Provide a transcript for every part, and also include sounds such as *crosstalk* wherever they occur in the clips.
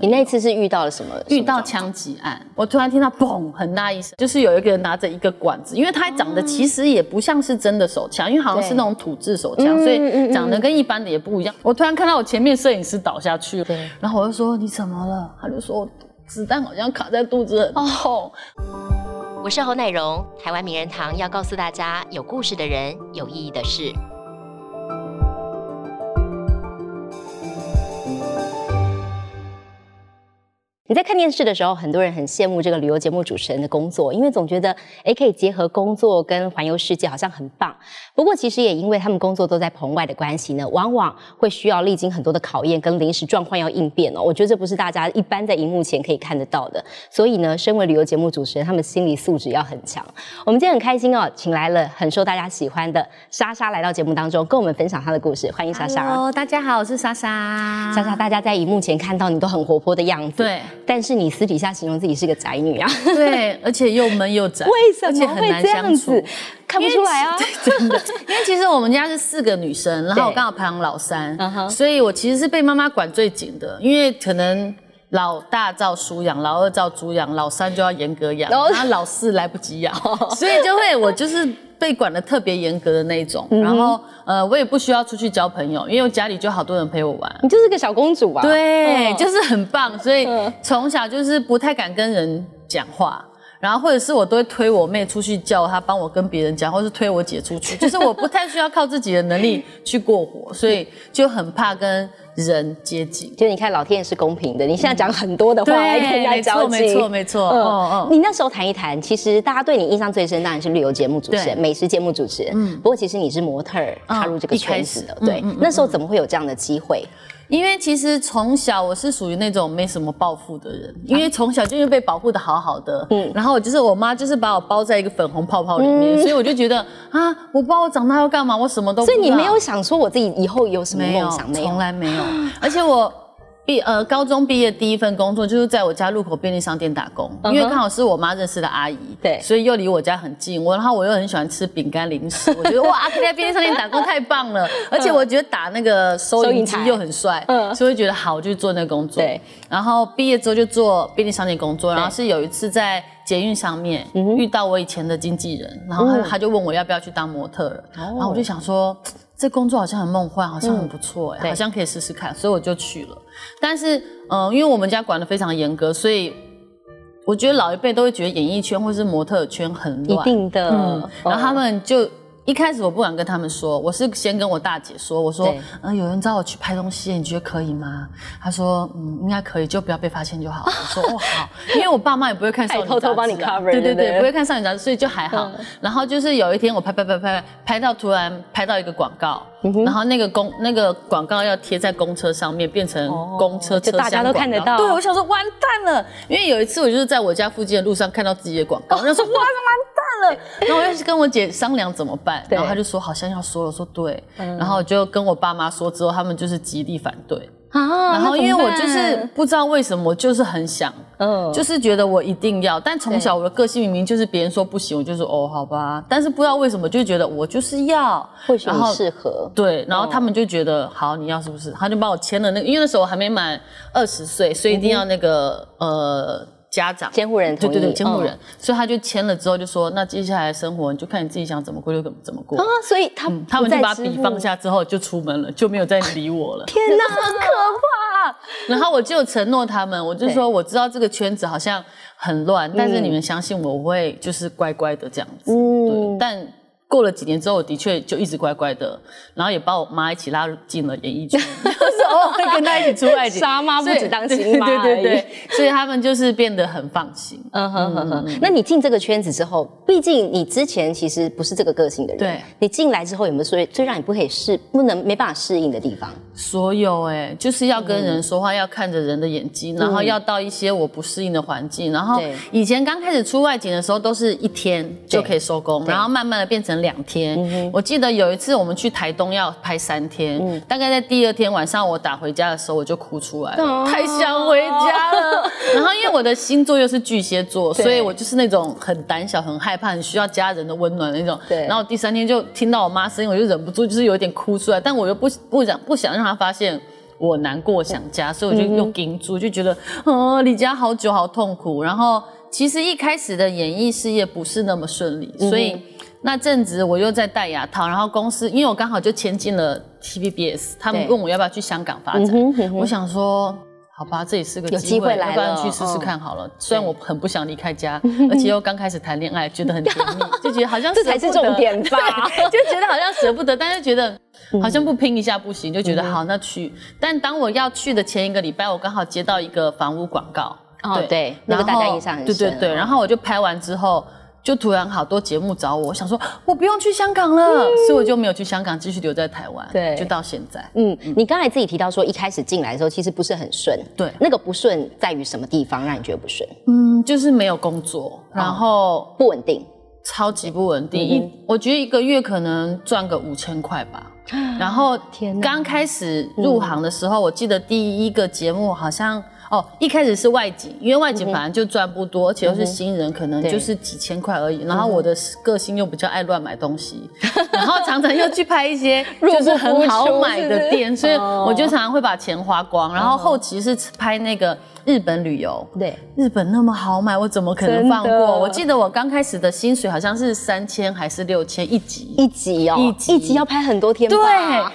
你那次是遇到了什么？遇到枪击案，我突然听到嘣很大一声，就是有一个人拿着一个管子，因为他长得其实也不像是真的手枪，因为好像是那种土制手枪，所以长得跟一般的也不一样。我突然看到我前面摄影师倒下去了，然后我就说你怎么了？他就说子弹好像卡在肚子很痛。我是侯乃荣，台湾名人堂要告诉大家有故事的人，有意义的事。你在看电视的时候，很多人很羡慕这个旅游节目主持人的工作，因为总觉得哎，可以结合工作跟环游世界，好像很棒。不过，其实也因为他们工作都在棚外的关系呢，往往会需要历经很多的考验跟临时状况要应变哦。我觉得这不是大家一般在荧幕前可以看得到的。所以呢，身为旅游节目主持人，他们心理素质要很强。我们今天很开心哦，请来了很受大家喜欢的莎莎来到节目当中，跟我们分享她的故事。欢迎莎莎。Hello，大家好，我是莎莎。莎莎，大家在荧幕前看到你都很活泼的样子。对。但是你私底下形容自己是个宅女啊？对，而且又闷又宅，为什么会这样子？看不出来啊，*laughs* 真的。因为其实我们家是四个女生，然后我刚好排行老三，所以我其实是被妈妈管最紧的。因为可能老大照书养，老二照猪养，老三就要严格养，然后老四来不及养，所以就会我就是。被管的特别严格的那一种，然后呃，我也不需要出去交朋友，因为我家里就好多人陪我玩。你就是个小公主吧？对，就是很棒，所以从小就是不太敢跟人讲话，然后或者是我都会推我妹出去叫她帮我跟别人讲，或是推我姐出去，*laughs* 就是我不太需要靠自己的能力去过活，所以就很怕跟。人接近，就你看，老天也是公平的。你现在讲很多的话来跟人家交没错，没错，嗯嗯。你那时候谈一谈，其实大家对你印象最深当然是旅游节目主持人、美食节目主持人。嗯，不过其实你是模特踏入这个圈子的，对。那时候怎么会有这样的机会？因为其实从小我是属于那种没什么抱负的人，因为从小就是被保护的好好的，嗯，然后就是我妈就是把我包在一个粉红泡泡里面，所以我就觉得啊，我不知道我长大要干嘛，我什么都。所以你没有想说我自己以后有什么梦想？没有，从来没有，而且我。毕呃，高中毕业第一份工作就是在我家路口便利商店打工，因为刚好是我妈认识的阿姨，对，所以又离我家很近。我然后我又很喜欢吃饼干零食，*laughs* 我觉得哇，可以在便利商店打工太棒了，而且我觉得打那个收银机又很帅，嗯，所以觉得好，我就做那个工作。对，然后毕业之后就做便利商店工作，然后是有一次在捷运上面遇到我以前的经纪人，然后他他就问我要不要去当模特，然后我就想说。这工作好像很梦幻，好像很不错哎，好像可以试试看，所以我就去了。但是，嗯，因为我们家管的非常严格，所以我觉得老一辈都会觉得演艺圈或是模特圈很乱，一定的。然后他们就。一开始我不敢跟他们说，我是先跟我大姐说，我说，嗯，有人找我去拍东西，你觉得可以吗？她说，嗯，应该可以，就不要被发现就好。我说，*laughs* 哦，好，因为我爸妈也不会看少女偷偷帮你 cover，对对对，不会看少女杂志，所以就还好。然后就是有一天我拍拍拍拍拍到突然拍到一个广告，然后那个公那个广告要贴在公车上面，变成公车车大家都看得到。对，我想说完蛋了，因为有一次我就是在我家附近的路上看到自己的广告，我就说 *laughs* 哇，完。了，然后我又是跟我姐商量怎么办，然后她就说好像要说了，说对，然后就跟我爸妈说之后，他们就是极力反对啊。然后因为我就是不知道为什么，我就是很想，嗯，就是觉得我一定要。但从小我的个性明明就是别人说不行，我就说哦好吧。但是不知道为什么就觉得我就是要，或许适合。对，然后他们就觉得好，你要是不是？他就帮我签了那个，因为那时候我还没满二十岁，所以一定要那个呃。家长监护人对对对监护人，所以他就签了之后就说，那接下来的生活你就看你自己想怎么过就怎么怎么过啊。所以他他们就把笔放下之后就出门了，就没有再理我了。*laughs* 天哪，*laughs* 很可怕！然后我就承诺他们，我就说我知道这个圈子好像很乱，但是你们相信我，我会就是乖乖的这样子。嗯，但。过了几年之后，我的确就一直乖乖的，然后也把我妈一起拉进了演艺圈，*laughs* 有时候会跟她一起出外景。*laughs* 杀妈不止当亲妈，对对对，所以他们就是变得很放心。嗯哼哼哼。那你进这个圈子之后，毕竟你之前其实不是这个个性的人，对。你进来之后有没有最最让你不可以适、不能没办法适应的地方？所有哎，就是要跟人说话，要看着人的眼睛，然后要到一些我不适应的环境。然后以前刚开始出外景的时候，都是一天就可以收工，然后慢慢的变成。两天，我记得有一次我们去台东要拍三天，大概在第二天晚上我打回家的时候我就哭出来了，太想回家了。然后因为我的星座又是巨蟹座，所以我就是那种很胆小、很害怕、很需要家人的温暖那种。对。然后第三天就听到我妈声音，我就忍不住就是有点哭出来，但我又不不想不想让她发现我难过想家，所以我就又顶住，就觉得哦离家好久好痛苦。然后其实一开始的演艺事业不是那么顺利，所以那阵子我又在戴牙套，然后公司因为我刚好就签进了 TVBS，他们问我要不要去香港发展，我想说。好吧，这也是个机会，要不然去试试看好了。虽然我很不想离开家，而且又刚开始谈恋爱，觉得很甜蜜，*laughs* 就觉得好像这才是重点吧，*laughs* 就觉得好像舍不得，但是觉得好像不拼一下不行，就觉得好那去。但当我要去的前一个礼拜，我刚好接到一个房屋广告，哦对，那个大家印象很深，对对对，然后我就拍完之后。就突然好多节目找我，我想说我不用去香港了，所以我就没有去香港，继续留在台湾。对，就到现在。嗯，你刚才自己提到说一开始进来的时候其实不是很顺。对，那个不顺在于什么地方让你觉得不顺？嗯，就是没有工作，然后不稳定，超级不稳定。一我觉得一个月可能赚个五千块吧。然后天，刚开始入行的时候，我记得第一个节目好像。哦，一开始是外景，因为外景本来就赚不多，而且又是新人，可能就是几千块而已。然后我的个性又比较爱乱买东西，*laughs* 然后常常又去拍一些 *laughs* 就是很好买的店，所以我就常常会把钱花光。然后后期是拍那个。日本旅游，对，日本那么好买，我怎么可能放过？我记得我刚开始的薪水好像是三千还是六千一集，一集哦，一集要拍很多天，对，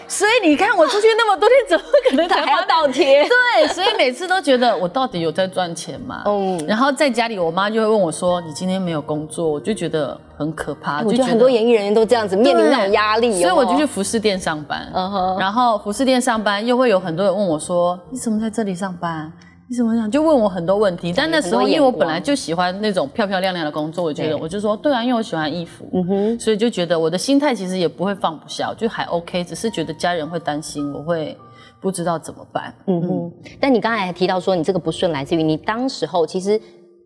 所以你看我出去那么多天，怎么可能还要倒贴？对，所以每次都觉得我到底有在赚钱吗？嗯，然后在家里，我妈就会问我说：“你今天没有工作？”我就觉得很可怕。我觉得很多演艺人员都这样子面临那种压力，所以我就去服饰店上班。嗯哼，然后服饰店上班又会有很多人问我说：“你怎么在这里上班？”你怎么想？就问我很多问题，但那时候因为我本来就喜欢那种漂漂亮亮的工作，我觉得我就说对啊，因为我喜欢衣服，嗯哼，所以就觉得我的心态其实也不会放不下，就还 OK，只是觉得家人会担心，我会不知道怎么办，嗯哼。但你刚才还提到说，你这个不顺来自于你当时候其实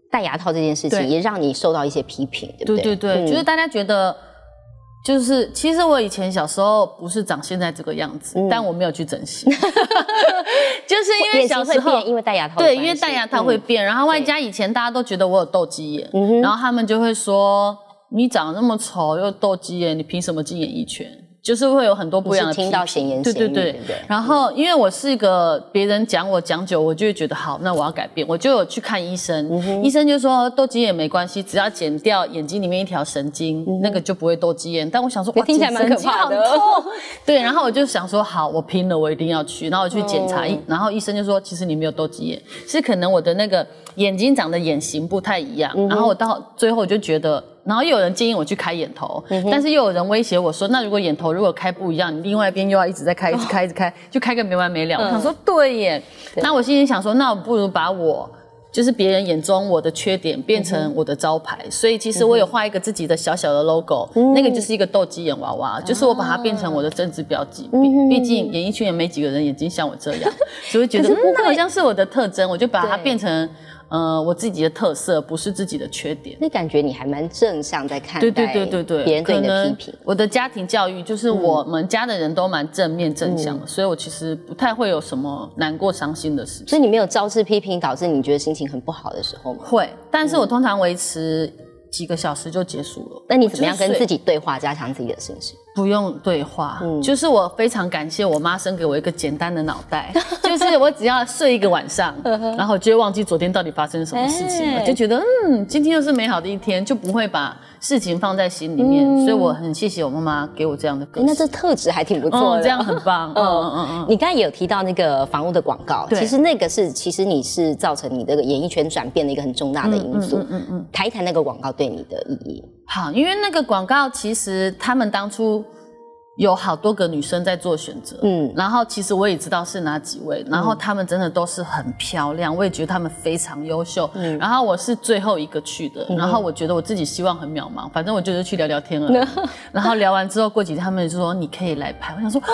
戴牙套这件事情，也让你受到一些批评，对不对？对对对，就是大家觉得。就是，其实我以前小时候不是长现在这个样子，但我没有去整形，*laughs* 就是因为小时候因为戴牙套，对，因为戴牙套会变，然后外加以前大家都觉得我有斗鸡眼，然后他们就会说你长那么丑又斗鸡眼，你凭什么进演艺圈？就是会有很多不一样的听到闲言闲语，对对对。然后因为我是一个别人讲我讲久，我就会觉得好，那我要改变，我就有去看医生。医生就说斗鸡眼没关系，只要剪掉眼睛里面一条神经，那个就不会斗鸡眼。但我想说，听起来蛮可怕的。对，然后我就想说，好，我拼了，我一定要去。然后我去检查，然后医生就说，其实你没有斗鸡眼，是可能我的那个眼睛长的眼型不太一样。然后我到最后我就觉得。然后又有人建议我去开眼头，但是又有人威胁我说，那如果眼头如果开不一样，你另外一边又要一直在开，一直开，一直开，就开个没完没了。我想说，对耶。那我心里想说，那我不如把我就是别人眼中我的缺点变成我的招牌。所以其实我有画一个自己的小小的 logo，那个就是一个斗鸡眼娃娃，就是我把它变成我的政治标记。毕竟演艺圈也没几个人眼睛像我这样，*laughs* 所以觉得那好像是我的特征，我就把它变成。呃，我自己的特色不是自己的缺点，那感觉你还蛮正向在看待别人对你的批评。我的家庭教育就是我们家的人都蛮正面正向的，所以我其实不太会有什么难过伤心的事情。所以你没有招致批评，导致你觉得心情很不好的时候吗？会，但是我通常维持几个小时就结束了。那你怎么样跟自己对话，加强自己的信心情？不用对话，嗯就是我非常感谢我妈生给我一个简单的脑袋，*laughs* 就是我只要睡一个晚上，*laughs* 然后就会忘记昨天到底发生了什么事情了，就觉得嗯，今天又是美好的一天，就不会把事情放在心里面。所以我很谢谢我妈妈给我这样的个那这特质还挺不错的，这样很棒。*laughs* 嗯嗯嗯。你刚才也有提到那个房屋的广告，其实那个是其实你是造成你这个演艺圈转变的一个很重大的因素。嗯嗯嗯。谈一谈那个广告对你的意义。好，因为那个广告其实他们当初。有好多个女生在做选择，嗯，然后其实我也知道是哪几位，然后她们真的都是很漂亮，我也觉得她们非常优秀，嗯，然后我是最后一个去的，然后我觉得我自己希望很渺茫，反正我就是去聊聊天了，*laughs* 然后聊完之后过几天他们就说你可以来拍，我想说我可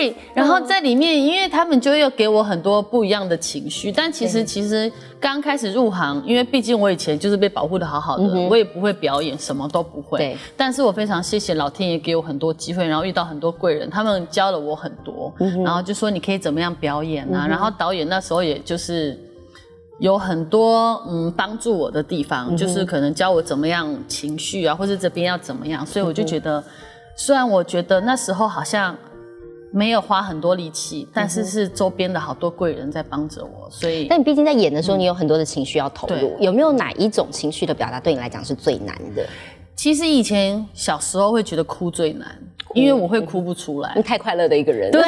以，然后在里面，因为他们就要给我很多不一样的情绪，但其实其实。刚开始入行，因为毕竟我以前就是被保护的好好的，我也不会表演，什么都不会。对。但是我非常谢谢老天爷给我很多机会，然后遇到很多贵人，他们教了我很多，然后就说你可以怎么样表演啊。然后导演那时候也就是有很多嗯帮助我的地方，就是可能教我怎么样情绪啊，或者这边要怎么样。所以我就觉得，虽然我觉得那时候好像。没有花很多力气，但是是周边的好多贵人在帮着我，所以。但你毕竟在演的时候，你有很多的情绪要投入，有没有哪一种情绪的表达对你来讲是最难的？其实以前小时候会觉得哭最难。因为我会哭不出来，你太快乐的一个人。对，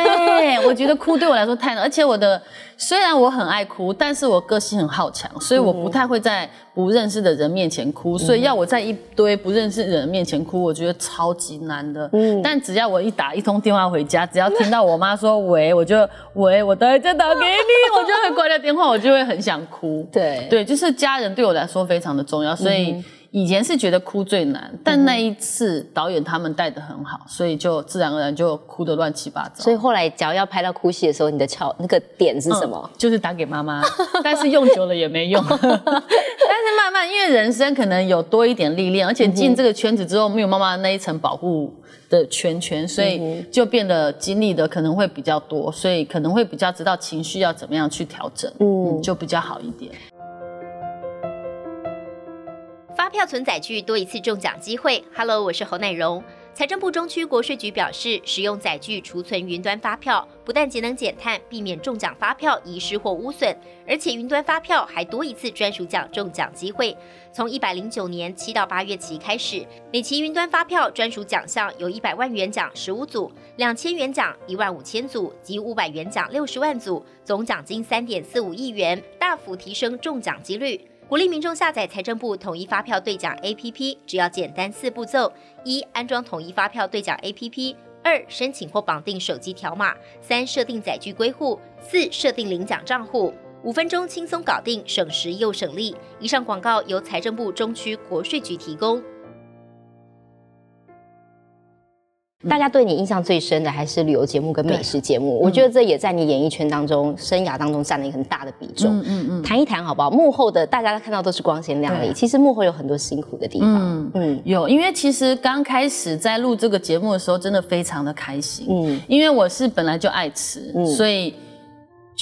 我觉得哭对我来说太难，而且我的虽然我很爱哭，但是我个性很好强，所以我不太会在不认识的人面前哭。所以要我在一堆不认识的人面前哭，我觉得超级难的。嗯，但只要我一打一通电话回家，只要听到我妈说喂，我就喂，我等下再打给你，我就会挂掉电话，我就会很想哭。对对，就是家人对我来说非常的重要，所以。以前是觉得哭最难，但那一次导演他们带的很好，所以就自然而然就哭得乱七八糟。所以后来只要要拍到哭戏的时候，你的窍那个点是什么？就是打给妈妈，但是用久了也没用。但是慢慢，因为人生可能有多一点历练，而且进这个圈子之后没有妈妈那一层保护的圈圈，所以就变得经历的可能会比较多，所以可能会比较知道情绪要怎么样去调整，嗯，就比较好一点。票存载具多一次中奖机会。Hello，我是侯乃荣。财政部中区国税局表示，使用载具储存云端发票，不但节能减碳，避免中奖发票遗失或污损，而且云端发票还多一次专属奖中奖机会。从一百零九年七到八月期开始，每期云端发票专属奖项有一百万元奖十五组，两千元奖一万五千组及五百元奖六十万组，总奖金三点四五亿元，大幅提升中奖几率。鼓励民众下载财政部统一发票兑奖 APP，只要简单四步骤：一、安装统一发票兑奖 APP；二、申请或绑定手机条码；三、设定载具归户；四、设定领奖账户。五分钟轻松搞定，省时又省力。以上广告由财政部中区国税局提供。大家对你印象最深的还是旅游节目跟美食节目，我觉得这也在你演艺圈当中生涯当中占了一个很大的比重。嗯嗯嗯，谈一谈好不好？幕后的大家看到都是光鲜亮丽，其实幕后有很多辛苦的地方。嗯嗯，有，因为其实刚开始在录这个节目的时候，真的非常的开心。嗯，因为我是本来就爱吃，所以。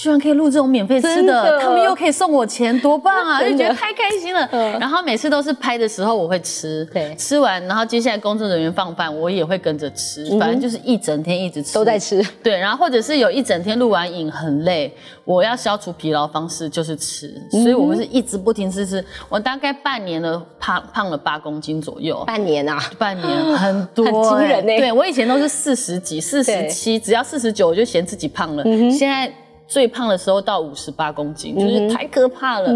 居然可以录这种免费吃的，他们又可以送我钱，多棒啊！*laughs* 就觉得太开心了。然后每次都是拍的时候我会吃，对，吃完然后接下来工作人员放饭，我也会跟着吃，反正就是一整天一直吃，都在吃。对，然后或者是有一整天录完影很累，我要消除疲劳方式就是吃，所以我们是一直不停吃吃。我大概半年了，胖胖了八公斤左右。半年啊，半年很多，*laughs* 很惊人呢。对我以前都是四十几、四十七，只要四十九我就嫌自己胖了。现在。最胖的时候到五十八公斤，就是太可怕了。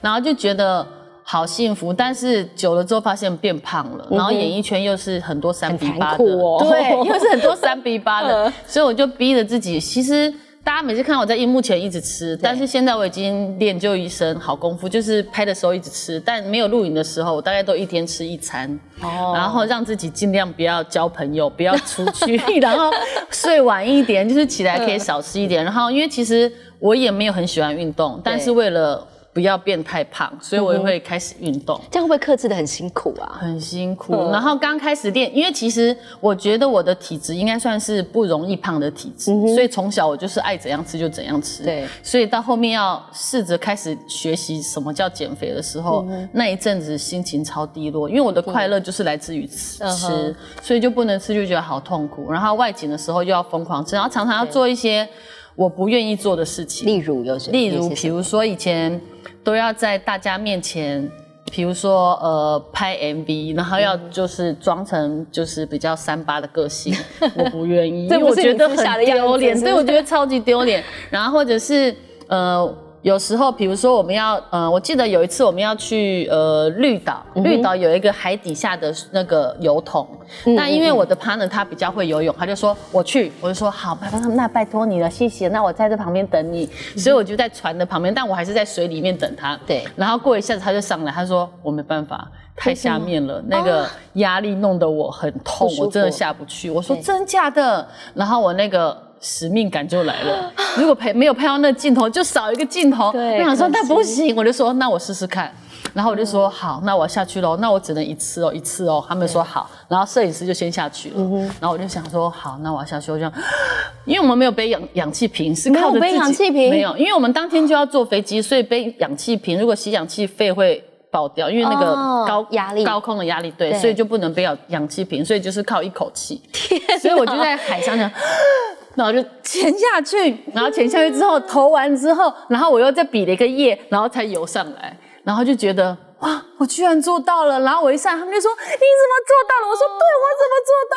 然后就觉得好幸福，但是久了之后发现变胖了。然后演艺圈又是很多三比八的，对，又是很多三比八的，*laughs* 所以我就逼着自己，其实。大家每次看到我在荧幕前一直吃，但是现在我已经练就一身好功夫，就是拍的时候一直吃，但没有录影的时候，我大概都一天吃一餐，然后让自己尽量不要交朋友，*laughs* 不要出去，*laughs* 然后睡晚一点，就是起来可以少吃一点。然后因为其实我也没有很喜欢运动，但是为了。不要变太胖，所以我也会开始运动。这样会不会克制的很辛苦啊？很辛苦。然后刚开始练，因为其实我觉得我的体质应该算是不容易胖的体质，所以从小我就是爱怎样吃就怎样吃。对。所以到后面要试着开始学习什么叫减肥的时候，那一阵子心情超低落，因为我的快乐就是来自于吃，吃，所以就不能吃就觉得好痛苦。然后外景的时候又要疯狂吃，然后常常要做一些我不愿意做的事情。例如有？例如，比如说以前。都要在大家面前，比如说呃拍 MV，然后要就是装成就是比较三八的个性，*laughs* 我不愿意，因为我觉得很丢脸，对，我觉得超级丢脸。然后或者是呃。有时候，比如说我们要，呃，我记得有一次我们要去呃绿岛，绿岛有一个海底下的那个油桶，那因为我的 partner 他比较会游泳，他就说我去，我就说好，那拜托你了，谢谢，那我在这旁边等你，所以我就在船的旁边，但我还是在水里面等他。对，然后过一下子他就上来，他说我没办法，太下面了，那个压力弄得我很痛，我真的下不去。我说真假的，然后我那个。使命感就来了。如果拍没有拍到那镜头，就少一个镜头。我想说那不行，我就说那我试试看。然后我就说好，那我下去喽。那我只能一次哦，一次哦。他们说好，然后摄影师就先下去了。然后我就想说好，那我要下去。我就 *gasps* 因为我们没有背氧氧气瓶，是靠着背氧气瓶没有，因为我们当天就要坐飞机，所以背氧气瓶。如果吸氧气肺会爆掉，因为那个高压力、高空的压力，对，所以就不能背氧氧气瓶，所以就是靠一口气。所以我就在海上讲。*gasps* 然后就潜下去，然后潜下去之后投完之后，然后我又再比了一个耶，然后才游上来，然后就觉得哇，我居然做到了。然后我一上，他们就说你怎么做到了？我说对，我怎么做到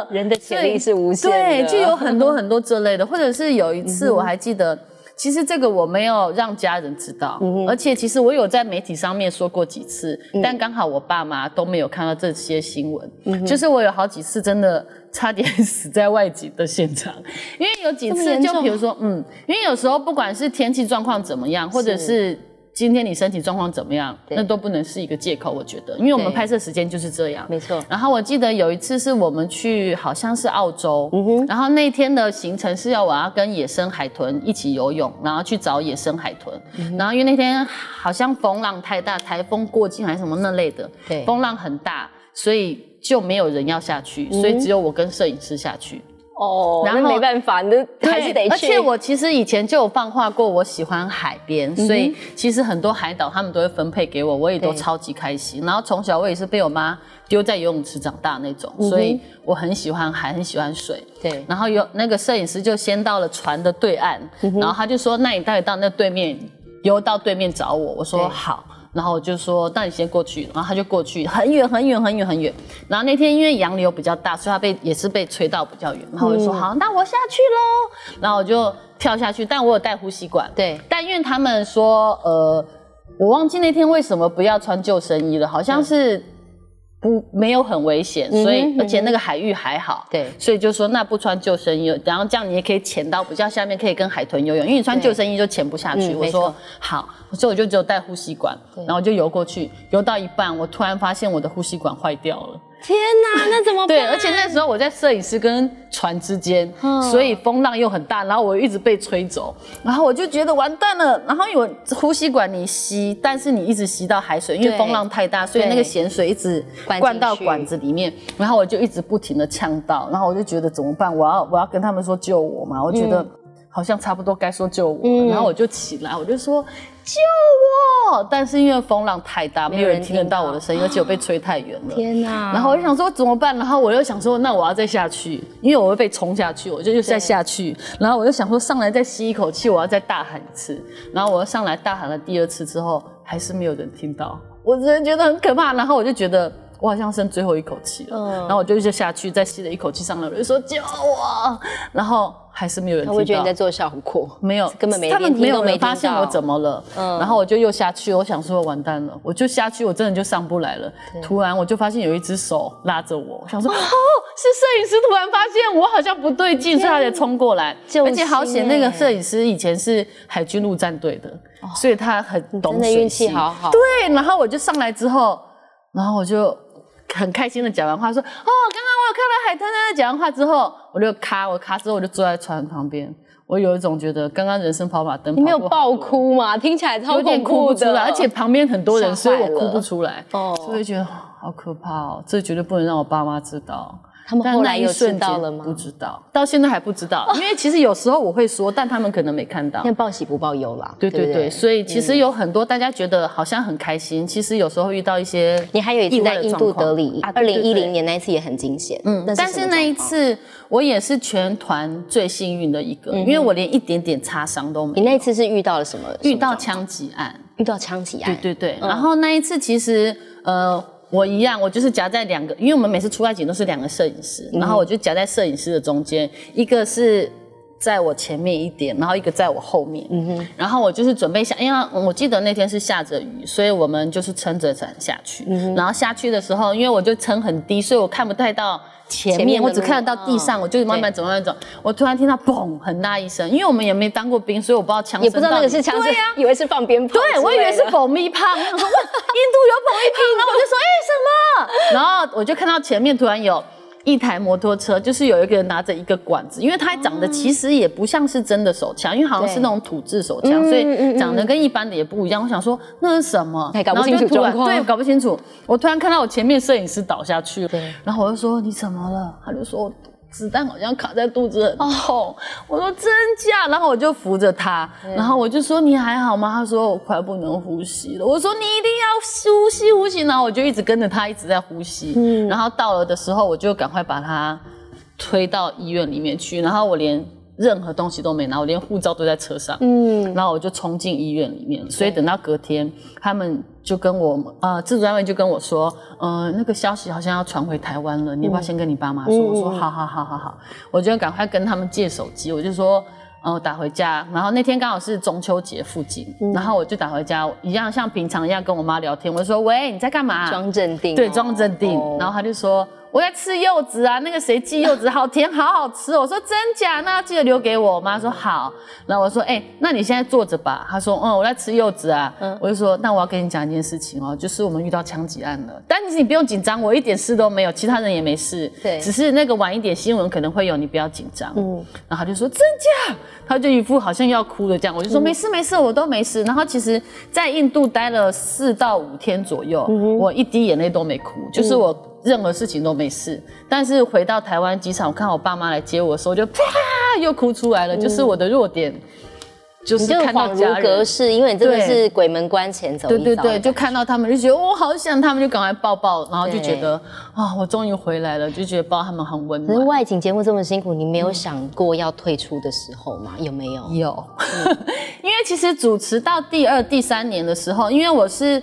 了？人的潜力是无限的，对，就有很多很多这类的，或者是有一次我还记得。其实这个我没有让家人知道，而且其实我有在媒体上面说过几次，但刚好我爸妈都没有看到这些新闻。就是我有好几次真的差点 *laughs* 死在外景的现场，因为有几次就比如说，嗯，因为有时候不管是天气状况怎么样，或者是。今天你身体状况怎么样？那都不能是一个借口，我觉得，因为我们拍摄时间就是这样。没错。然后我记得有一次是我们去，好像是澳洲，然后那天的行程是要我要跟野生海豚一起游泳，然后去找野生海豚。然后因为那天好像风浪太大，台风过境还是什么那类的，对，风浪很大，所以就没有人要下去，所以只有我跟摄影师下去。哦，然后没办法，你还是得去。而且我其实以前就有放话过，我喜欢海边，所以其实很多海岛他们都会分配给我，我也都超级开心。然后从小我也是被我妈丢在游泳池长大那种，所以我很喜欢海，很喜欢水。对。然后有那个摄影师就先到了船的对岸，然后他就说：“那你待会到那对面游到对面找我。”我说：“好。”然后我就说，那你先过去，然后他就过去，很远很远很远很远。然后那天因为洋流比较大，所以他被也是被吹到比较远。然后我就说好，那我下去喽。然后我就跳下去，但我有带呼吸管。对。但因为他们说，呃，我忘记那天为什么不要穿救生衣了，好像是。不，没有很危险，所以而且那个海域还好，对，所以就说那不穿救生衣，然后这样你也可以潜到比较下面，可以跟海豚游泳，因为你穿救生衣就潜不下去。我说好，所以我就只有带呼吸管，然后我就游过去，游到一半，我突然发现我的呼吸管坏掉了。天哪，*laughs* 那怎么办？对，而且那时候我在摄影师跟船之间，所以风浪又很大，然后我一直被吹走，然后我就觉得完蛋了。然后因为呼吸管你吸，但是你一直吸到海水，因为风浪太大，所以那个咸水一直灌到管子里面，然后我就一直不停的呛到，然后我就觉得怎么办？我要我要跟他们说救我嘛？我觉得好像差不多该说救我，然后我就起来，我就说。救我！但是因为风浪太大，没有人听得到我的声音，而且我被吹太远了。天哪！然后我就想说怎么办？然后我又想说，那我要再下去，因为我会被冲下去，我就又再下去。然后我就想说，上来再吸一口气，我要再大喊一次。然后我又上来大喊了第二次之后，还是没有人听到，我真的觉得很可怕。然后我就觉得我好像剩最后一口气了。然后我就就下去，再吸了一口气上来，我就说救我！然后。还是没有人听到。他会觉得你在做效果，*laughs* 没有，根本没。他们没有人发现我怎么了，然后我就又下去，我想说完蛋了，我就下去，我真的就上不来了。突然我就发现有一只手拉着我，我想说 *laughs* 哦，是摄影师。突然发现我好像不对劲，所以他才冲过来。而且好险，那个摄影师以前是海军陆战队的，所以他很懂水运气好好。对，然后我就上来之后，然后我就很开心的讲完话说哦，刚刚。我有看到海滩在讲完话之后，我就卡，我卡之后我就坐在船旁边，我有一种觉得刚刚人生跑马灯，你没有爆哭吗？听起来超有点哭不出来，而且旁边很多人，所以我哭不出来，哦所以觉得好可怕哦，这绝对不能让我爸妈知道。他们后来有知道了吗？不知道，到现在还不知道。因为其实有时候我会说，但他们可能没看到。现在报喜不报忧啦。对对对，所以其实有很多大家觉得好像很开心，其实有时候遇到一些。你还有一次在印度德里，二零一零年那一次也很惊险。嗯，但是那一次我也是全团最幸运的一个，因为我连一点点擦伤都没。你那一次是遇到了什么？遇到枪击案。遇到枪击案。对对对。然后那一次其实呃。我一样，我就是夹在两个，因为我们每次出外景都是两个摄影师，然后我就夹在摄影师的中间，一个是在我前面一点，然后一个在我后面，嗯哼，然后我就是准备下，因为我记得那天是下着雨，所以我们就是撑着伞下去，然后下去的时候，因为我就撑很低，所以我看不太到。前面我只看得到地上，我就慢慢走慢慢走。我突然听到嘣很大一声，因为我们也没当过兵，所以我不知道枪声。也不知道那个是枪声，以为是放鞭炮。对，我以为是爆米花。*laughs* 印度有爆米花，然后我就说哎什么？然后我就看到前面突然有。一台摩托车，就是有一个人拿着一个管子，因为他长得其实也不像是真的手枪，因为好像是那种土制手枪，所以长得跟一般的也不一样。我想说那是什么，搞不清楚状况，对，搞不清楚。我突然看到我前面摄影师倒下去了，然后我就说你怎么了？他就说。子弹好像卡在肚子很痛，我说真假，然后我就扶着他，然后我就说你还好吗？他说我快不能呼吸了。我说你一定要呼吸呼吸，然后我就一直跟着他一直在呼吸，然后到了的时候我就赶快把他推到医院里面去，然后我连任何东西都没拿，我连护照都在车上。嗯，然后我就冲进医院里面，所以等到隔天，他们就跟我呃，自主单位就跟我说，呃，那个消息好像要传回台湾了，你要不要先跟你爸妈说？我说好好好好好，我就赶快跟他们借手机，我就说。呃，打回家，然后那天刚好是中秋节附近，然后我就打回家，一样像平常一样跟我妈聊天。我就说：“喂，你在干嘛？”装镇定，对，装镇定。然后他就说。我在吃柚子啊，那个谁寄柚子好甜，好好吃。我说真假？那要记得留给我。我妈说好。然后我说哎，那你现在坐着吧。她说嗯，我在吃柚子啊。嗯，我就说那我要跟你讲一件事情哦，就是我们遇到枪击案了。但是你不用紧张，我一点事都没有，其他人也没事。对，只是那个晚一点新闻可能会有，你不要紧张。嗯，然后她就说真假？她就一副好像要哭的这样。我就说没事没事，我都没事。然后其实，在印度待了四到五天左右，我一滴眼泪都没哭，就是我。任何事情都没事，但是回到台湾机场，我看我爸妈来接我的时候，就啪又哭出来了。就是我的弱点，就是恍如隔世，因为你真的是鬼门关前走。对对对，就看到他们就觉得我好想他们，就赶快抱抱，然后就觉得啊，我终于回来了，就觉得抱他们很温暖。可是外景节目这么辛苦，你没有想过要退出的时候吗？有没有？有，*laughs* 因为其实主持到第二、第三年的时候，因为我是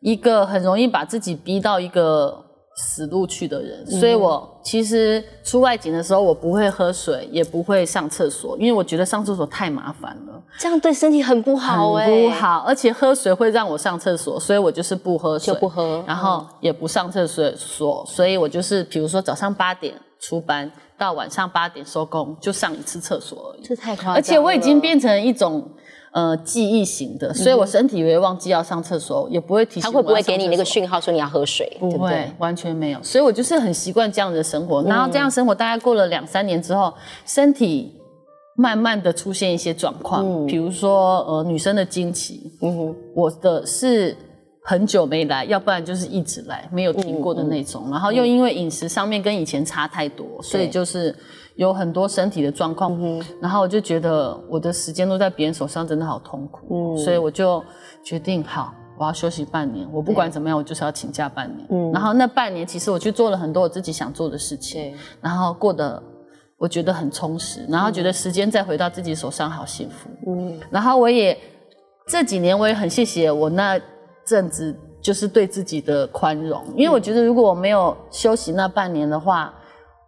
一个很容易把自己逼到一个。死路去的人，所以我其实出外景的时候，我不会喝水，也不会上厕所，因为我觉得上厕所太麻烦了，这样对身体很不好哎，不好，而且喝水会让我上厕所，所以我就是不喝水，就不喝，然后也不上厕所，所以我就是比如说早上八点出班，到晚上八点收工，就上一次厕所而已，这太夸张，而且我已经变成一种。呃，记忆型的，所以我身体也会忘记要上厕所，也不会提醒。他会不会给你那个讯号说你要喝水？不会，完全没有。所以我就是很习惯这样的生活。然后这样生活大概过了两三年之后，身体慢慢的出现一些状况，比如说呃女生的经期，嗯哼，我的是很久没来，要不然就是一直来，没有停过的那种。然后又因为饮食上面跟以前差太多，所以就是。有很多身体的状况，然后我就觉得我的时间都在别人手上，真的好痛苦，嗯所以我就决定好，我要休息半年。我不管怎么样，我就是要请假半年。嗯然后那半年，其实我去做了很多我自己想做的事情，然后过得我觉得很充实，然后觉得时间再回到自己手上好幸福。嗯，然后我也这几年我也很谢谢我那阵子就是对自己的宽容，因为我觉得如果我没有休息那半年的话。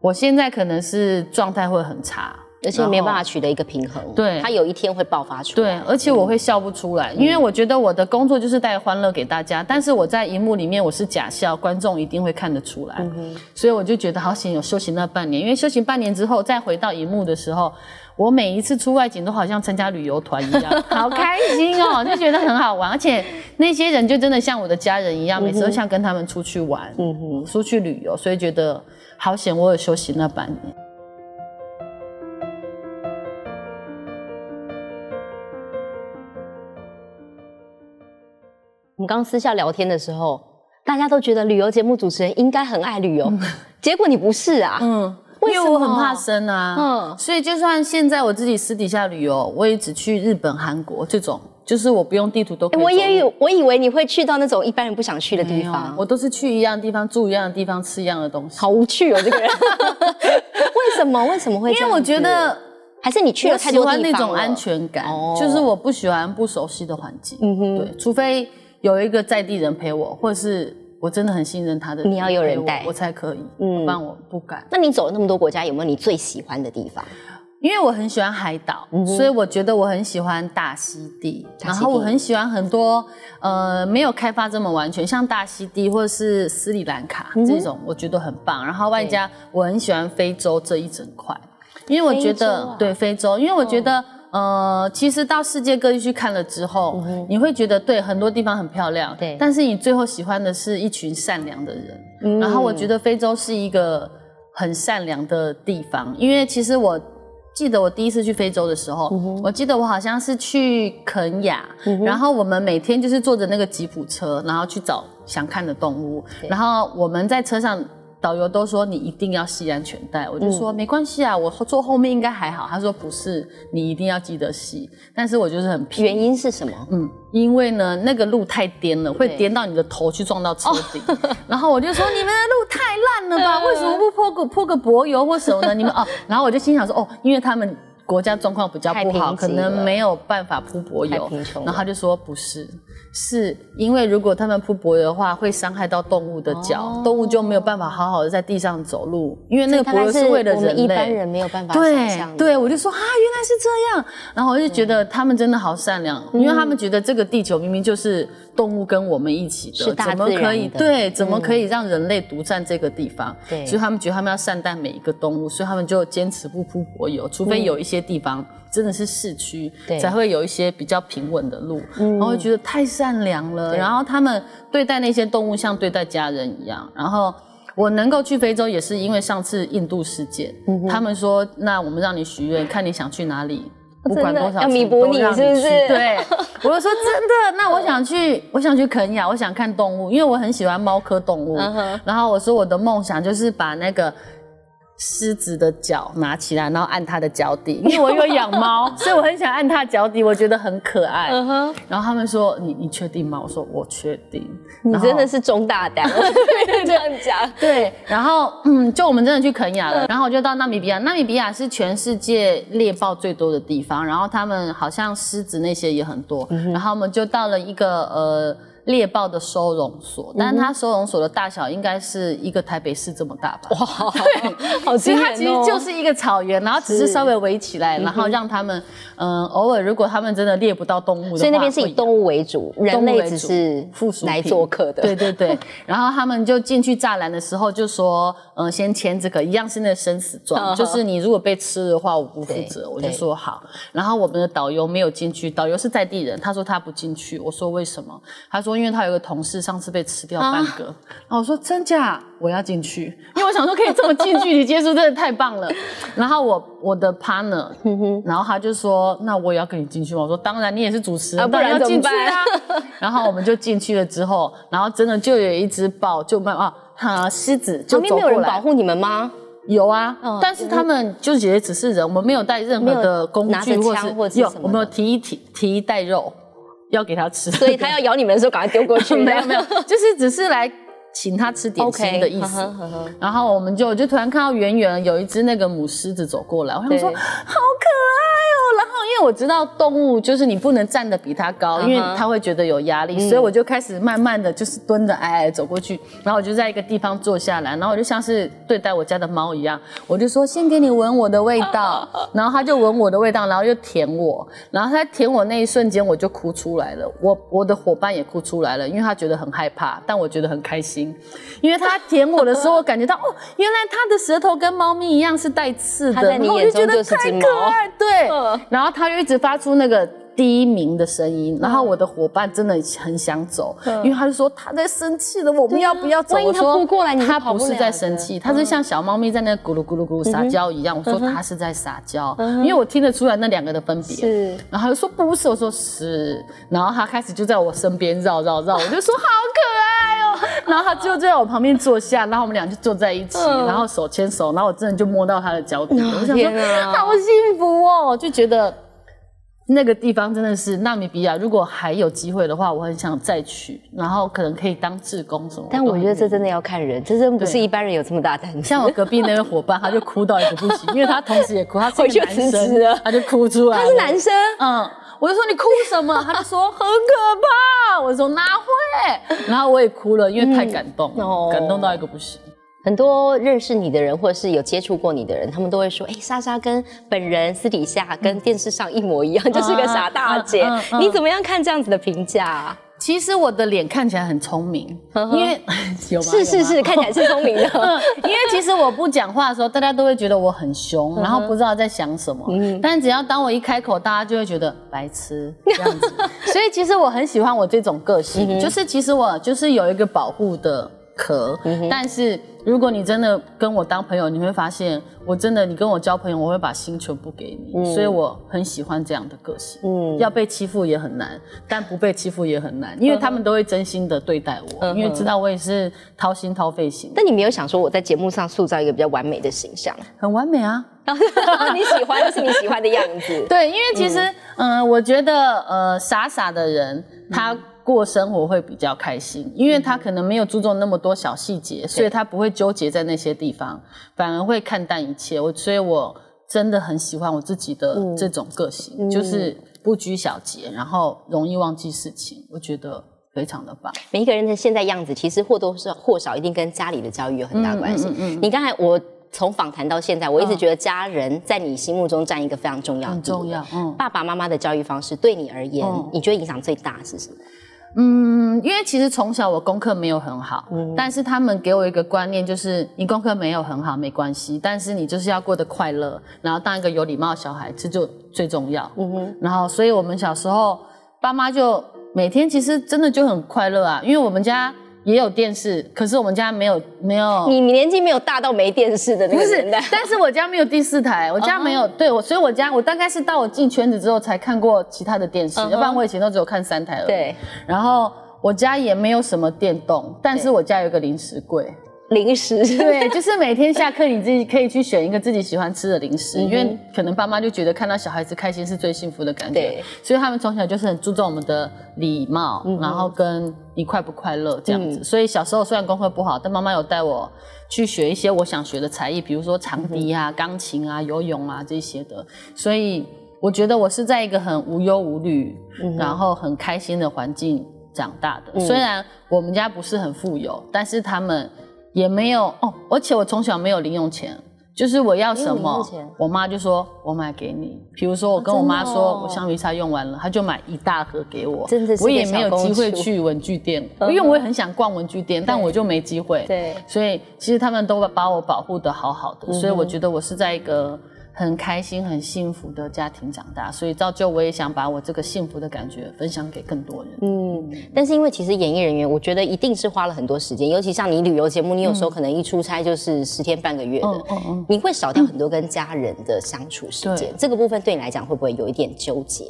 我现在可能是状态会很差，而且没办法取得一个平衡。对，他有一天会爆发出来。对，而且我会笑不出来，因为我觉得我的工作就是带欢乐给大家，但是我在荧幕里面我是假笑，观众一定会看得出来。所以我就觉得好险有休息那半年，因为休息半年之后再回到荧幕的时候，我每一次出外景都好像参加旅游团一样，*laughs* 好开心哦，就觉得很好玩，而且那些人就真的像我的家人一样，每次都像跟他们出去玩，嗯哼，出去旅游，所以觉得。好险，我有休息那半年。我们刚私下聊天的时候，大家都觉得旅游节目主持人应该很爱旅游，结果你不是啊？嗯，因为我很怕生啊。嗯，所以就算现在我自己私底下旅游，我也只去日本、韩国这种。就是我不用地图都可以。我也有，我以为你会去到那种一般人不想去的地方。我都是去一样地方，住一样的地方，吃一样的东西。好无趣哦，这个人。*laughs* 为什么？为什么会？因为我觉得还是你去了太多地方喜欢那种安全感，就是我不喜欢不熟悉的环境。嗯哼。对，除非有一个在地人陪我，或者是我真的很信任他的，你要有人带我才可以。嗯，不然我不敢。那你走了那么多国家，有没有你最喜欢的地方？因为我很喜欢海岛，所以我觉得我很喜欢大溪地。然后我很喜欢很多呃没有开发这么完全，像大溪地或者是斯里兰卡这种，我觉得很棒。然后外加我很喜欢非洲这一整块，因为我觉得对非洲，因为我觉得呃其实到世界各地去看了之后，你会觉得对很多地方很漂亮，对，但是你最后喜欢的是一群善良的人。然后我觉得非洲是一个很善良的地方，因为其实我。记得我第一次去非洲的时候，我记得我好像是去肯雅，然后我们每天就是坐着那个吉普车，然后去找想看的动物，然后我们在车上。导游都说你一定要系安全带，我就说没关系啊，我坐后面应该还好。他说不是，你一定要记得系。但是我就是很原因是什么？嗯，因为呢那个路太颠了，会颠到你的头去撞到车顶。*laughs* 然后我就说你们的路太烂了吧？为什么不泼个泼个柏油或什么呢？你们哦，然后我就心想说哦，因为他们。国家状况比较不好，可能没有办法铺柏油。然后他就说不是。是因为如果他们铺柏油的话，会伤害到动物的脚，动物就没有办法好好的在地上走路，因为那个柏油是为了人类，一般人没有办法对对，我就说啊，原来是这样，然后我就觉得他们真的好善良，因为他们觉得这个地球明明就是动物跟我们一起的，怎么可以对？怎么可以让人类独占这个地方？对，所以他们觉得他们要善待每一个动物，所以他们就坚持不铺柏油，除非有一些地方。真的是市区才会有一些比较平稳的路，然后觉得太善良了。然后他们对待那些动物像对待家人一样。然后我能够去非洲，也是因为上次印度事件，他们说那我们让你许愿，看你想去哪里，不管多少要弥补你是不是。对，我就说真的，那我想去，我想去肯亚，我想看动物，因为我很喜欢猫科动物。然后我说我的梦想就是把那个。狮子的脚拿起来，然后按它的脚底，*laughs* 因为我有养猫，*laughs* 所以我很想按它脚底，我觉得很可爱。然后他们说：“你你确定吗？”我说：“我确定。”你真的是中大胆，这样讲。*laughs* 对，然后嗯，就我们真的去肯亚了，然后我就到纳米比亚。纳米比亚是全世界猎豹最多的地方，然后他们好像狮子那些也很多，然后我们就到了一个呃。猎豹的收容所，但是它收容所的大小应该是一个台北市这么大吧？哇，对，好惊人哦！它其实就是一个草原，然后只是稍微围起来，然后让他们，嗯，偶尔如果他们真的猎不到动物的话，所以那边是以动物为主，人类只是附属来做客的。对对对，然后他们就进去栅栏的时候就说，嗯，先签这个，一样是那生死状，就是你如果被吃的话，我不负责。我就说好，然后我们的导游没有进去，导游是在地人，他说他不进去，我说为什么？他说。因为他有个同事上次被吃掉半个，然后我说真假，我要进去，因为我想说可以这么近距离接触，真的太棒了。*laughs* 然后我我的 partner，然后他就说那我也要跟你进去吗？我说当然，你也是主持人，不然进去啊。*laughs* 然后我们就进去了之后，然后真的就有一只豹就慢啊，哈狮子就走过来。没有人保护你们吗？有啊，但是他们就觉得只是人，我们没有带任何的工具或是有，我们有提一提提一袋肉。要给他吃，所以他要咬你们的时候，赶快丢过去。*laughs* 没有没有，就是只是来请他吃点心的意思。然后我们就就突然看到远远有一只那个母狮子走过来，我想说好可爱。因为我知道动物就是你不能站得比它高，因为它会觉得有压力，所以我就开始慢慢的就是蹲着矮矮走过去，然后我就在一个地方坐下来，然后我就像是对待我家的猫一样，我就说先给你闻我的味道，*laughs* 然后它就闻我的味道，然后又舔我，然后它舔我那一瞬间我就哭出来了，我我的伙伴也哭出来了，因为他觉得很害怕，但我觉得很开心，因为他舔我的时候，我感觉到哦，原来它的舌头跟猫咪一样是带刺的，然后我就觉得太可爱，对。*laughs* 然后他就一直发出那个低鸣的声音，然后我的伙伴真的很想走，因为他就说他在生气了，我们要不要走？我说他不是在生气，他是像小猫咪在那咕噜咕噜咕噜撒娇一样。我说他是在撒娇，因为我听得出来那两个的分别。是，然后他就说不是，我说是，然后他开始就在我身边绕绕绕，我就说 *laughs* 好可爱哦。然后他就在我旁边坐下，然后我们俩就坐在一起，然后手牵手，然后我真的就摸到他的脚底，我想说好幸福哦，就觉得。那个地方真的是纳米比亚，如果还有机会的话，我很想再去，然后可能可以当志工什么。但我觉得这真的要看人，*laughs* 这真不是一般人有这么大胆。像我隔壁那位伙伴，他就哭到一个不行，因为他同时也哭，他是 *laughs* 男生，他就哭出来。他是男生，嗯，我就说你哭什么？他就说很可怕。我说哪会？然后我也哭了，因为太感动，感动到一个不行。很多认识你的人，或者是有接触过你的人，他们都会说：“哎，莎莎跟本人私底下跟电视上一模一样，就是个傻大姐。”你怎么样看这样子的评价？其实我的脸看起来很聪明，因为 *laughs* 有是是是，看起来是聪明的。*laughs* 因为其实我不讲话的时候，大家都会觉得我很凶，然后不知道在想什么。但只要当我一开口，大家就会觉得白痴这样子。*laughs* 所以其实我很喜欢我这种个性，就是其实我就是有一个保护的壳，但是。如果你真的跟我当朋友，你会发现我真的，你跟我交朋友，我会把心全部给你，所以我很喜欢这样的个性。嗯，要被欺负也很难，但不被欺负也很难，因为他们都会真心的对待我，因为知道我也是掏心掏肺型。但你没有想说我在节目上塑造一个比较完美的形象？很完美啊，*laughs* 你喜欢就是你喜欢的样子。*laughs* 对，因为其实，嗯，我觉得，呃，傻傻的人他。过生活会比较开心，因为他可能没有注重那么多小细节，所以他不会纠结在那些地方，反而会看淡一切。我所以，我真的很喜欢我自己的这种个性，就是不拘小节，然后容易忘记事情。我觉得非常的棒。每一个人的现在样子，其实或多或少一定跟家里的教育有很大关系。嗯你刚才我从访谈到现在，我一直觉得家人在你心目中占一个非常重要、很重要。嗯，爸爸妈妈的教育方式对你而言，你觉得影响最大是什么？嗯，因为其实从小我功课没有很好，但是他们给我一个观念，就是你功课没有很好没关系，但是你就是要过得快乐，然后当一个有礼貌的小孩，这就最重要。嗯哼，然后所以我们小时候爸妈就每天其实真的就很快乐啊，因为我们家。也有电视，可是我们家没有没有。你年纪没有大到没电视的那个年代。但是我家没有第四台，我 *laughs* 家没有。对我，所以我家我大概是到我进圈子之后才看过其他的电视，要不然我以前都只有看三台而已。对。然后我家也没有什么电动，但是我家有个零食柜。零食对，*laughs* 就是每天下课你自己可以去选一个自己喜欢吃的零食，因为可能爸妈就觉得看到小孩子开心是最幸福的感觉，所以他们从小就是很注重我们的礼貌，然后跟你快不快乐这样子。所以小时候虽然功课不好，但妈妈有带我去学一些我想学的才艺，比如说长笛啊、钢琴啊、游泳啊这些的。所以我觉得我是在一个很无忧无虑，然后很开心的环境长大的。虽然我们家不是很富有，但是他们。也没有哦，而且我从小没有零用钱，就是我要什么，我妈就说我买给你。比如说我跟我妈说我橡皮擦用完了，她就买一大盒给我。真的是我也没有机会去文具店，*laughs* 因为我也很想逛文具店，但我就没机会。对，所以其实他们都把我保护的好好的，所以我觉得我是在一个。很开心、很幸福的家庭长大，所以造就我也想把我这个幸福的感觉分享给更多人。嗯，但是因为其实演艺人员，我觉得一定是花了很多时间，尤其像你旅游节目，你有时候可能一出差就是十天半个月的，你会少掉很多跟家人的相处时间。这个部分对你来讲会不会有一点纠结？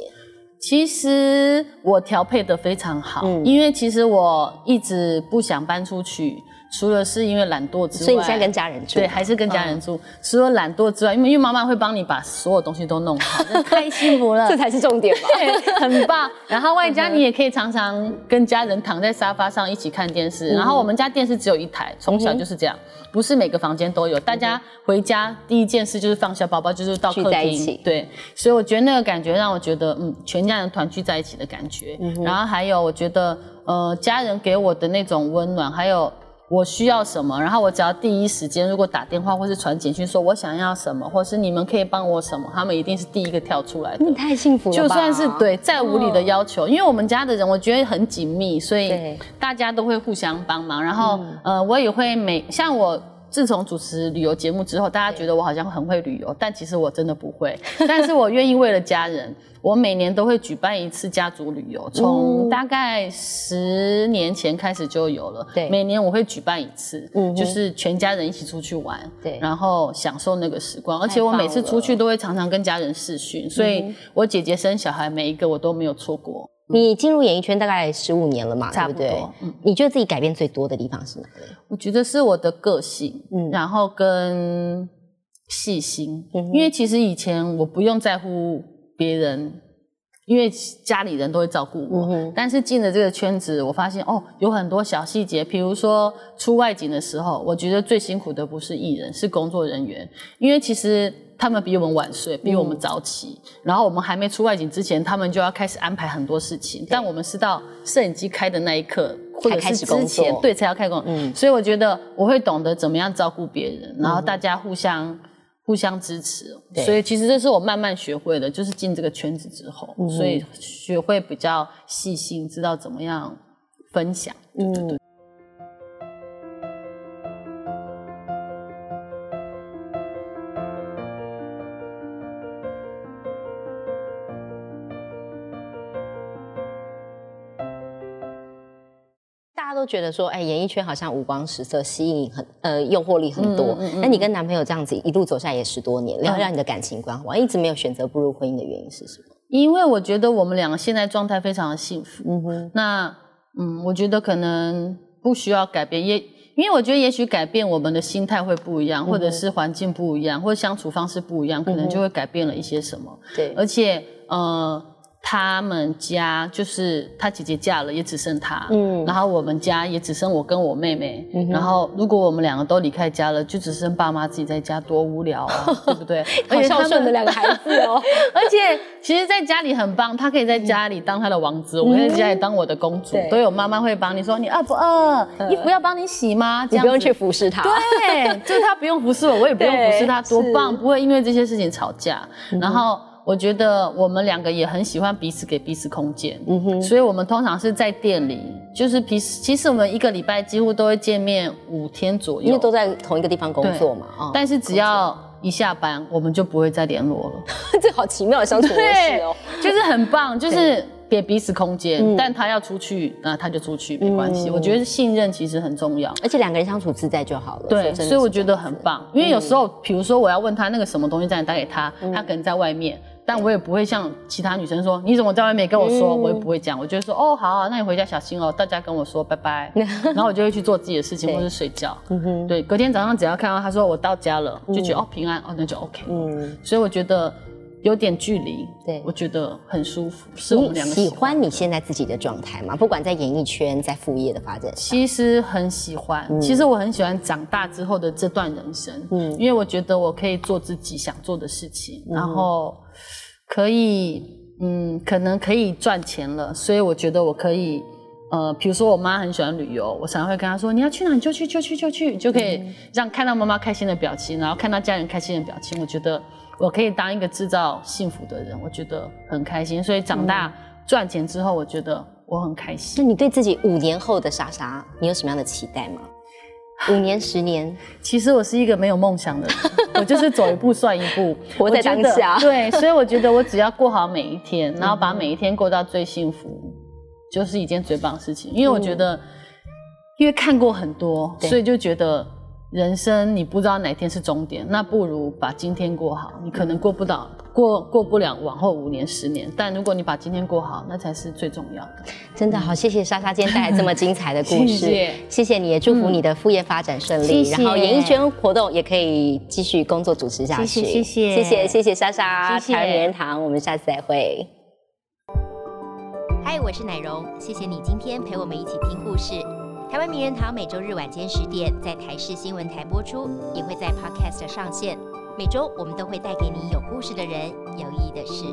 其实我调配的非常好，因为其实我一直不想搬出去。除了是因为懒惰之外，所以你现在跟家人住，对，还是跟家人住。除了懒惰之外，因为因为妈妈会帮你把所有东西都弄好，太幸福了，这才是重点吧？*laughs* 对，很棒。*laughs* 然后外加你也可以常常跟家人躺在沙发上一起看电视。然后我们家电视只有一台，从小就是这样，不是每个房间都有。大家回家第一件事就是放下包包，就是到客厅。对，所以我觉得那个感觉让我觉得，嗯，全家人团聚在一起的感觉。然后还有，我觉得，呃，家人给我的那种温暖，还有。我需要什么，然后我只要第一时间，如果打电话或是传简讯说我想要什么，或是你们可以帮我什么，他们一定是第一个跳出来的。你太幸福了就算是对再无理的要求，因为我们家的人我觉得很紧密，所以大家都会互相帮忙。然后呃，我也会每像我。自从主持旅游节目之后，大家觉得我好像很会旅游，但其实我真的不会。但是我愿意为了家人，我每年都会举办一次家族旅游，从大概十年前开始就有了。对，每年我会举办一次，就是全家人一起出去玩，对，然后享受那个时光。而且我每次出去都会常常跟家人视讯，所以我姐姐生小孩每一个我都没有错过。你进入演艺圈大概十五年了嘛，差不多。嗯，你觉得自己改变最多的地方是哪里？我觉得是我的个性，嗯，然后跟细心。嗯，因为其实以前我不用在乎别人，因为家里人都会照顾我。嗯但是进了这个圈子，我发现哦，有很多小细节，比如说出外景的时候，我觉得最辛苦的不是艺人，是工作人员，因为其实。他们比我们晚睡，比我们早起，然后我们还没出外景之前，他们就要开始安排很多事情。但我们是到摄影机开的那一刻，或者是之前，对，才要开工。嗯，所以我觉得我会懂得怎么样照顾别人，然后大家互相互相支持。所以其实这是我慢慢学会的，就是进这个圈子之后，所以学会比较细心，知道怎么样分享。对对对。都觉得说，哎，演艺圈好像五光十色，吸引很呃，诱惑力很多。那你跟男朋友这样子一路走下来也十多年，聊聊你的感情观，我一直没有选择步入婚姻的原因是什么？因为我觉得我们两个现在状态非常的幸福。嗯哼，那嗯，我觉得可能不需要改变，也因为我觉得也许改变我们的心态会不一样，或者是环境不一样，或者相处方式不一样，可能就会改变了一些什么。对，而且呃。他们家就是他姐姐嫁了，也只剩他。嗯，然后我们家也只剩我跟我妹妹。嗯，然后如果我们两个都离开家了，就只剩爸妈自己在家，多无聊啊，*laughs* 对不对？好孝顺的两个孩子哦。*laughs* 而且其实在家里很棒，他可以在家里当他的王子，我可以在家里当我的公主，都有妈妈会帮你说你饿不饿，衣服要帮你洗吗？你不用去服侍他。对，就是他不用服侍我，我也不用服侍他，*laughs* 多棒！不会因为这些事情吵架，然后。我觉得我们两个也很喜欢彼此给彼此空间，嗯哼，所以我们通常是在店里，就是平时其实我们一个礼拜几乎都会见面五天左右，因为都在同一个地方工作嘛，啊，但是只要一下班，我们就不会再联络了，*laughs* 这好奇妙的相处模式哦，就是很棒，就是给彼此空间，但他要出去，那他就出去，没关系，我觉得信任其实很重要，而且两个人相处自在就好了，对，所以我觉得很棒，因为有时候，比如说我要问他那个什么东西在打给他，他可能在外面。但我也不会像其他女生说，你怎么在外面跟我说，我也不会讲。我就说，哦，好，那你回家小心哦。大家跟我说拜拜，*laughs* 然后我就会去做自己的事情，或是睡觉。对，隔天早上只要看到他说我到家了，就觉得哦平安哦，那就 OK。嗯，所以我觉得有点距离，对我觉得很舒服。是我们两个喜欢你现在自己的状态吗？不管在演艺圈，在副业的发展，其实很喜欢。其实我很喜欢长大之后的这段人生，嗯，因为我觉得我可以做自己想做的事情，然后。可以，嗯，可能可以赚钱了，所以我觉得我可以，呃，比如说我妈很喜欢旅游，我常常会跟她说，你要去哪你就去就去就去，就可以让看到妈妈开心的表情，然后看到家人开心的表情，我觉得我可以当一个制造幸福的人，我觉得很开心。所以长大赚钱之后，我觉得我很开心。那你对自己五年后的莎莎，你有什么样的期待吗？*laughs* 五年、十年，其实我是一个没有梦想的人，*laughs* 我就是走一步算一步，*laughs* 活在当下。对，所以我觉得我只要过好每一天，然后把每一天过到最幸福，就是一件最棒的事情。因为我觉得，因为看过很多，所以就觉得。人生你不知道哪天是终点，那不如把今天过好。你可能过不到，过过不了往后五年、十年，但如果你把今天过好，那才是最重要的。真的好，谢谢莎莎今天带来这么精彩的故事，谢谢，谢谢你也祝福你的副业发展顺利，然后演艺圈活动也可以继续工作主持下去。谢谢，谢谢，谢谢，谢谢莎莎，台湾名人堂，我们下次再会。嗨，我是奶蓉，谢谢你今天陪我们一起听故事。台湾名人堂每周日晚间十点在台视新闻台播出，也会在 Podcast 上线。每周我们都会带给你有故事的人，有意义的事。